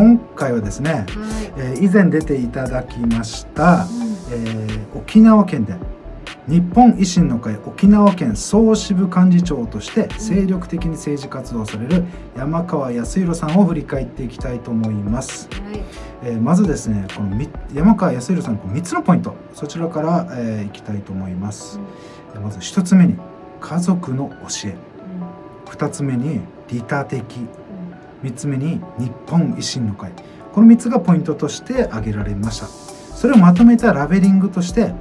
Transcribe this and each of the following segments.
今回はですね、はい。えー以前出ていただきました、うん。えー沖縄県で日本維新の会沖縄県総支部幹事長として精力的に政治活動される山川康弘さんを振り返っていきたいと思います。はい。えーまずですねこのみ山川康弘さんの3つのポイントそちらから、えーいきたいと思います。えーまず1つ目に家族の教え。2つ目に利他的3つ目に日本維新の会。この3つがポイントとして挙げられました。それをまとめたラベリングとして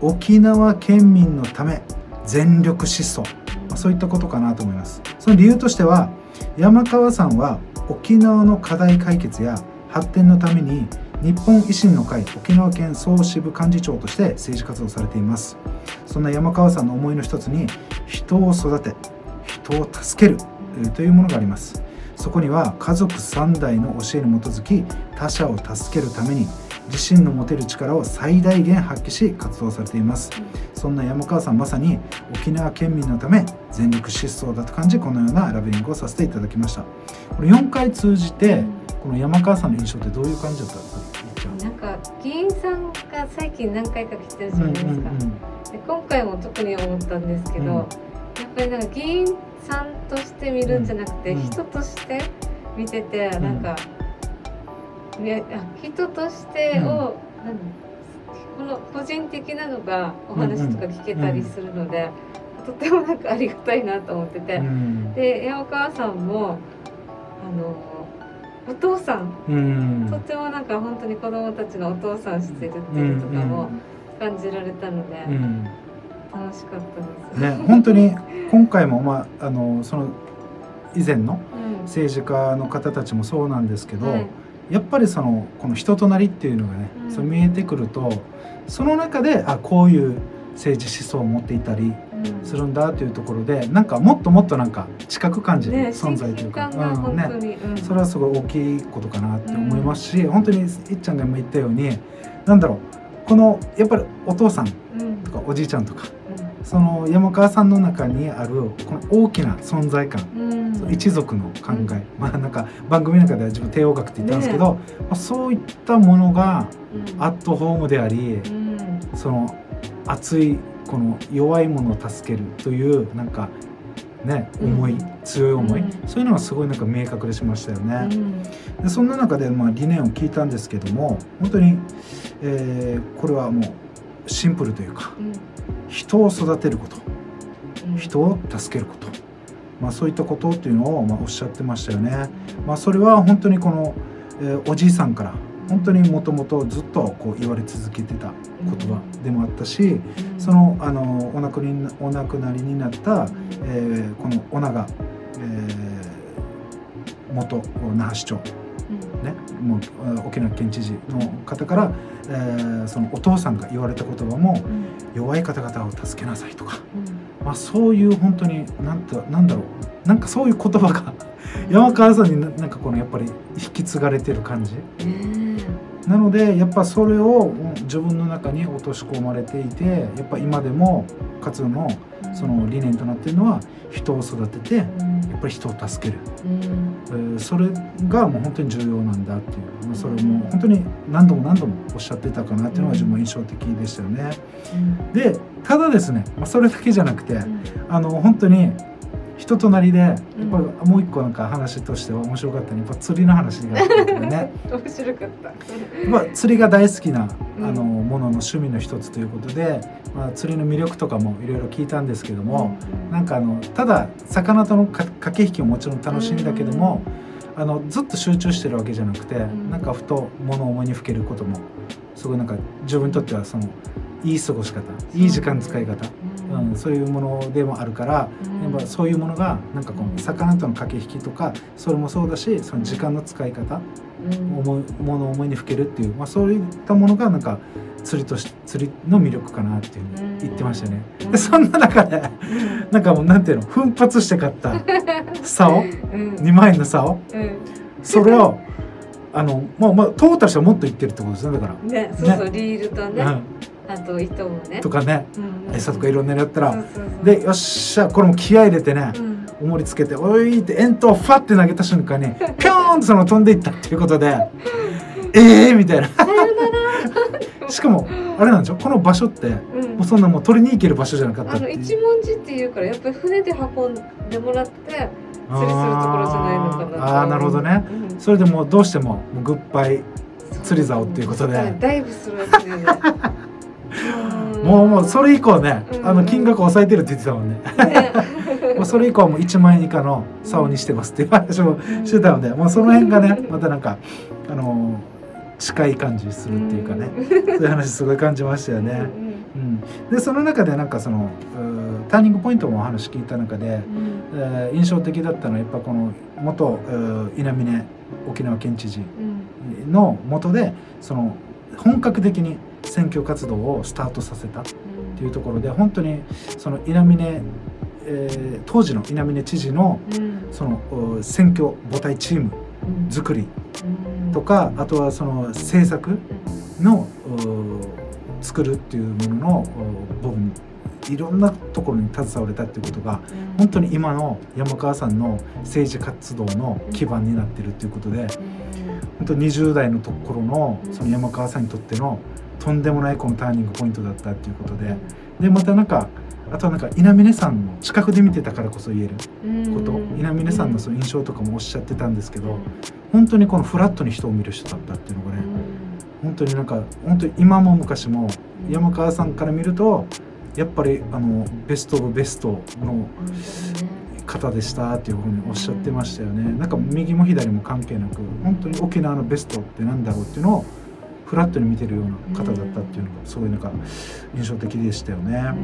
沖縄県民のため全力疾走。まそういったことかなと思います。その理由としては山川さんは沖縄の課題解決や発展のために日本維新の会沖縄県総支部幹事長として政治活動されています。そんな山川さんの思いの一つに人を育て人を助けるというものがあります。そこには家族3代の教えに基づき他者を助けるために自身の持てる力を最大限発揮し活動されています。そんな山川さんまさに沖縄県民のため全力疾走だと感じこのようなラベリングをさせていただきました。これ4回通じてこの山川さんの印象ってどういう感じだったんですか？なんか議員さんが最近何回か来てるじゃうんないですか、で今回も特に思ったんですけど、うん。やっぱりなんか議員さんとして見るんじゃなくて、うん。人として見てて、ん。なんか、ね、あ人としてを、この個人的なのがお話とか聞けたりするので、とてもなんかありがたいなと思ってて、うん。で山川さんもあのお父さん。うん。とてもなんか本当に子供たちのお父さんしてるっていうとかも感じられたので、うん楽しかったです。ね本当に今回もまああのその以前のうん。政治家の方たちもそうなんですけど、はい。やっぱりそのこの人となりっていうのがね、うん。そう見えてくるとその中であこういう政治思想を持っていたりうん。するんだというところでなんかもっともっとなんか近く感じるね、存在というか、親近感がうん本当に、うん。それはすごい大きいことかなって思いますし、本当にいっちゃんが今言ったようになんだろうこのやっぱりお父さんうん。とかおじいちゃんとかその山川さんの中にあるこの大きな存在感うん。うん一族の考え、まあなんか番組の中では自分帝王学って言ったんですけど、まあ、そういったものがうん。アットホームでありうん。その熱いこの弱いものを助けるというなんかねうん。思い、強い思い、うん。そういうのがすごいなんか明確でしましたようね。ん。でそんな中でまあ理念を聞いたんですけども本当に、えーこれはもうシンプルというかうん人を育てること。うん。人を助けること、まあ、そういったことっていうのをまあおっしゃってましたよね。まあ、それは本当にこの、えーおじいさんから本当にもともとずっとこう言われ続けてた言葉でもあったしうん。そのあのお亡くにお亡くなりになった、えーこの尾長、えー元那覇市長もうえー沖縄県知事の方から、えーそのお父さんが言われた言葉もうん。弱い方々を助けなさいとか、うん。まあ、そういう本当になんとなんだろう。なんかそういう言葉がうん。山川さんにななんかこのやっぱり引き継がれてる感じ。ねなのでやっぱそれをうん自分の中に落とし込まれていてやっぱ今でも活動のえその理念となっているのは人を育ててやうん。っぱり人を助ける、うんえーそれがもう本当に重要なんだっていう、まあ、それも本当に何度も何度もおっしゃってたかなっていうのが自分は印象的でしたよね。うん。でただですね、まあ、それだけじゃなくてうん。あの本当に人となりでやっぱうんもう一個なんか話としては面白かったのはやっぱ釣りの話があってね。面白かった。やっぱ釣りが大好きなうん。あのものの趣味の一つということで、まあ、釣りの魅力とかもいろいろ聞いたんですけども、なんかあのただ魚とのか駆け引きももちろん楽しいんだけども、あのずっと集中してるわけじゃなくて、ん。なんかふと物を思いにふけることもすごいなんか自分にとってはそのいい過ごし方いい時間使い方、うん、そういうものでもあるから、やっぱそういうものがなんかこの魚との駆け引きとかそれもそうだしその時間の使い方、うん。思いものを思いにふけるっていう、まあ、そういったものがなんか釣りとし釣りの魅力かなっていうふうに言ってましたよね。うん。でそんな中でなんかもうなんていうの奮発して買った竿？うん。2万円の竿？うん。それをあのまあまあトータルしてはもっといってるってことですねだから。ね、そうそう、リールとね、うんあと糸もね。とかね。うん餌とかいろんなのやったら。でよっしゃこれも気合い入れてね。うん。重りつけて「おい!」って円筒をファッて投げた瞬間に ピョーンとその飛んでいったっていうことで「え えー!」みたいな。しかもあれなんでしょ？この場所ってもうん。うそんなもう取りに行ける場所じゃなかったあの一文字っていうからやっぱり船で運んでもらって釣りするところじゃないのかなと。あーあーなるほどね。うん。それでもうどうしてももうグッバイ釣り竿っていうことで。ダイブするわけねもうもうそれ以降ねうん。あの金額抑えてるって言ってたもんね。ね。もうそれ以降はもう1万円以下の竿にしてますっていう話もしてたのでもうその辺がねまたなんかあの近い感じするっていうかね。そういう話すごい感じましたよね。うん、でその中でなんかそのターニングポイントもお話聞いた中で、えー印象的だったのはやっぱこの元うー稲峰沖縄県知事の下でその本格的に選挙活動をスタートさせたっていうところで本当にその稲峰、えー当時の稲峰知事のその選挙母体チーム作りとかあとはその政策の作るっていうものの部分いろんなところに携われたっていうことが本当に今の山川さんの政治活動の基盤になってるっていうことで本当20代のところのその山川さんにとってのとんでもないこのターニングポイントだったっていうことで。でまたなんかあとはなんか稲峰さんの近くで見てたからこそ言えること。稲峰さんのその印象とかもおっしゃってたんですけど本当にこのフラットに人を見る人だったっていうのがね本当になんか本当に今も昔も山川さんから見るとやっぱりあのベスト・オブ・ベストの方でしたっていうふうにおっしゃってましたよね。なんか右も左も関係なく本当に沖縄のベストってなんだろうっていうのをフラットに見てるような方だったっていうのがすごいなんか印象的でしたよね。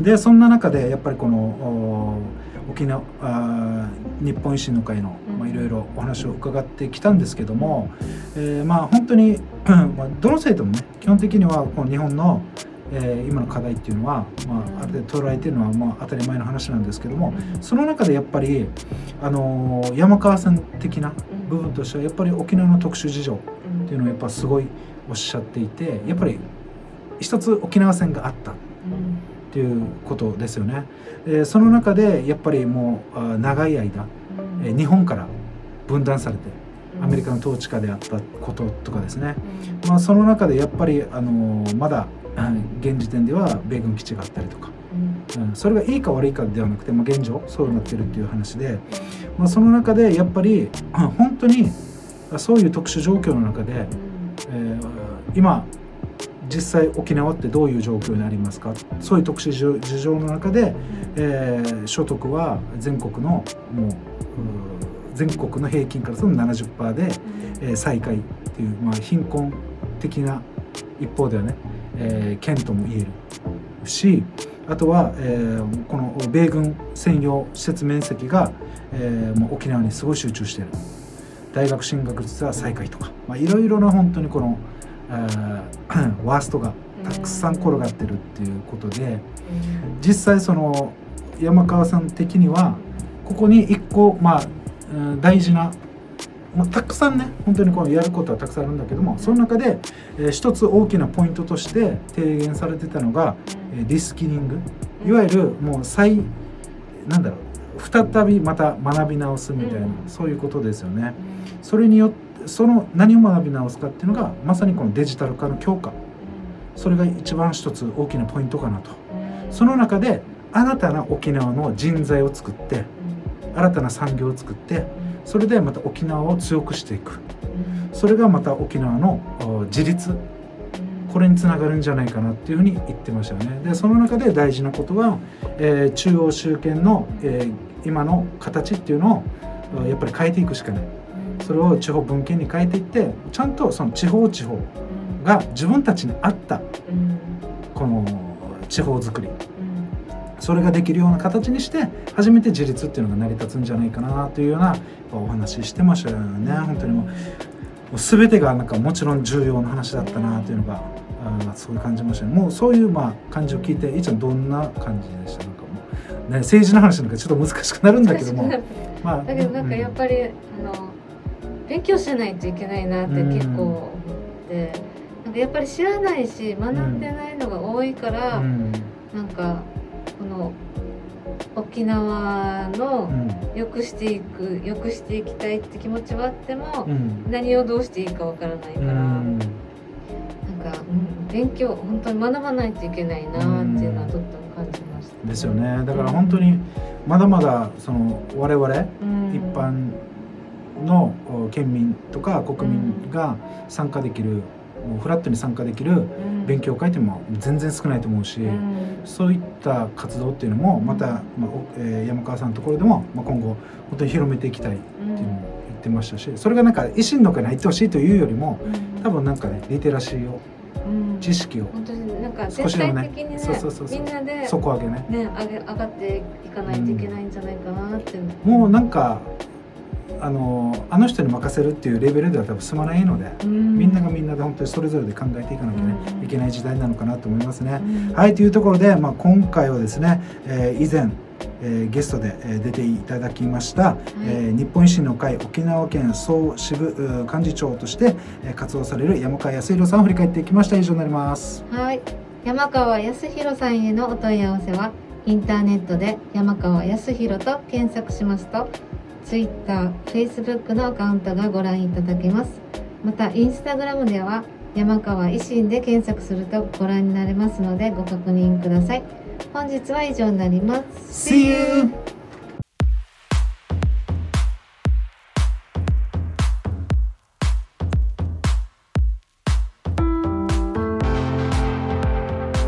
でそんな中でやっぱりこのお沖縄日本維新の会のいろいろお話を伺ってきたんですけども、えーまあ本当に まあどの政党もね基本的にはこの日本の、えー今の課題っていうのは、まあ、ある程度捉えてるのはまあ当たり前の話なんですけどもその中でやっぱり、あのー山川さん的な部分としてはやっぱり沖縄の特殊事情っていうのをやっぱすごいおっしゃっていてやっぱり一つ沖縄戦があったっていうことですよね。えーその中でやっぱりもう長い間、えー日本から分断されてアメリカの統治下であったこととかですね、まあ、その中でやっぱり、あのーまだうん 現時点では米軍基地があったりとか、うん、それがいいか悪いかではなくて、まあ、現状そうなってるっていう話で、まあ、その中でやっぱりうん 本当にそういう特殊状況の中で、えー今実際沖縄ってどういう状況にありますか？そういう特殊事情の中で、えー所得は全国のもう全国の平均からすると70%で、えー最下位っていう、まあ、貧困的な一方ではね、えー県とも言えるしあとは、えーこの米軍専用施設面積が、えーもう沖縄にすごい集中している。大学進学率は最下位とか、まあ、いろいろな本当にこの、えー ワーストがたくさん転がってるっていうことで実際その山川さん的にはここに一個まあうん大事な、まあ、たくさんね本当にこのやることはたくさんあるんだけどもその中で、えー一つ大きなポイントとして提言されてたのが、えーリスキリング。いわゆるもう再なんだろう再びまた学び直すみたいな、うん。そういうことですよね。それによってその何を学び直すかっていうのがまさにこのデジタル化の強化。それが一番一つ大きなポイントかなと。その中で新たな沖縄の人材を作って新たな産業を作ってそれでまた沖縄を強くしていく。それがまた沖縄のお自立これにつながるんじゃないかなっていうふうに言ってましたよね。でその中で大事なことは、えー中央集権の、えー今の形っていうのをやっぱり変えていくしかない。それを地方分権に変えていってちゃんとその地方地方が自分たちに合ったこの地方づくり。それができるような形にして初めて自立っていうのが成り立つんじゃないかなというようなお話ししてましたよね。本当にもうもう全てがなんかもちろん重要な話だったなというのがあーすごい感じましたねもうそういうまあ感じを聞いていちゃんどんな感じでした？なんかもう、ね、政治の話なんかちょっと難しくなるんだけども。まあだけどなんかやっぱり、あの勉強しないといけないなって結構思って、なんかやっぱり知らないし学んでないのが多いから、うん。なんかこの沖縄のうん。良くしていく良くしていきたいって気持ちはあっても、うん。何をどうしていいかわからないから、勉強本当に学ばないといけないなっていうのはとっても感じました。ですよね。だから本当にまだまだその我々うん。一般のお県民とか国民が参加できる、もうフラットに参加できるうん。勉強会っても全然少ないと思うし、うん。そういった活動っていうのもまた、まあおえー山川さんのところでも、まあ、今後本当に広めていきたいっていうのも言ってましたしそれがなんか維新の会に入ってほしいというよりも多分なんかねリテラシーをうん知識を。本当になんか全でもね。体的にねそうそうそうそう。みんなで底上げね。ね上げ上がっていかないといけないんじゃないかなって、もうなんかあのあの人に任せるっていうレベルでは多分済まないので、うん。みんながみんなで本当にそれぞれで考えていかなきゃね、うん。いけない時代なのかなと思いますね。うん。はいというところで、まあ、今回はですね、えー以前、えーゲストで、えー出ていただきました、えー日本維新の会沖縄県総支部幹事長として、えー活動される山川康弘さんを振り返っていきました。以上になります。はい。山川康弘さんへのお問い合わせはインターネットで山川康弘と検索しますと Twitter、Facebook のアカウントがご覧いただけます。またインスタグラムでは山川維新で検索するとご覧になれますのでご確認ください本日は以上になります See you!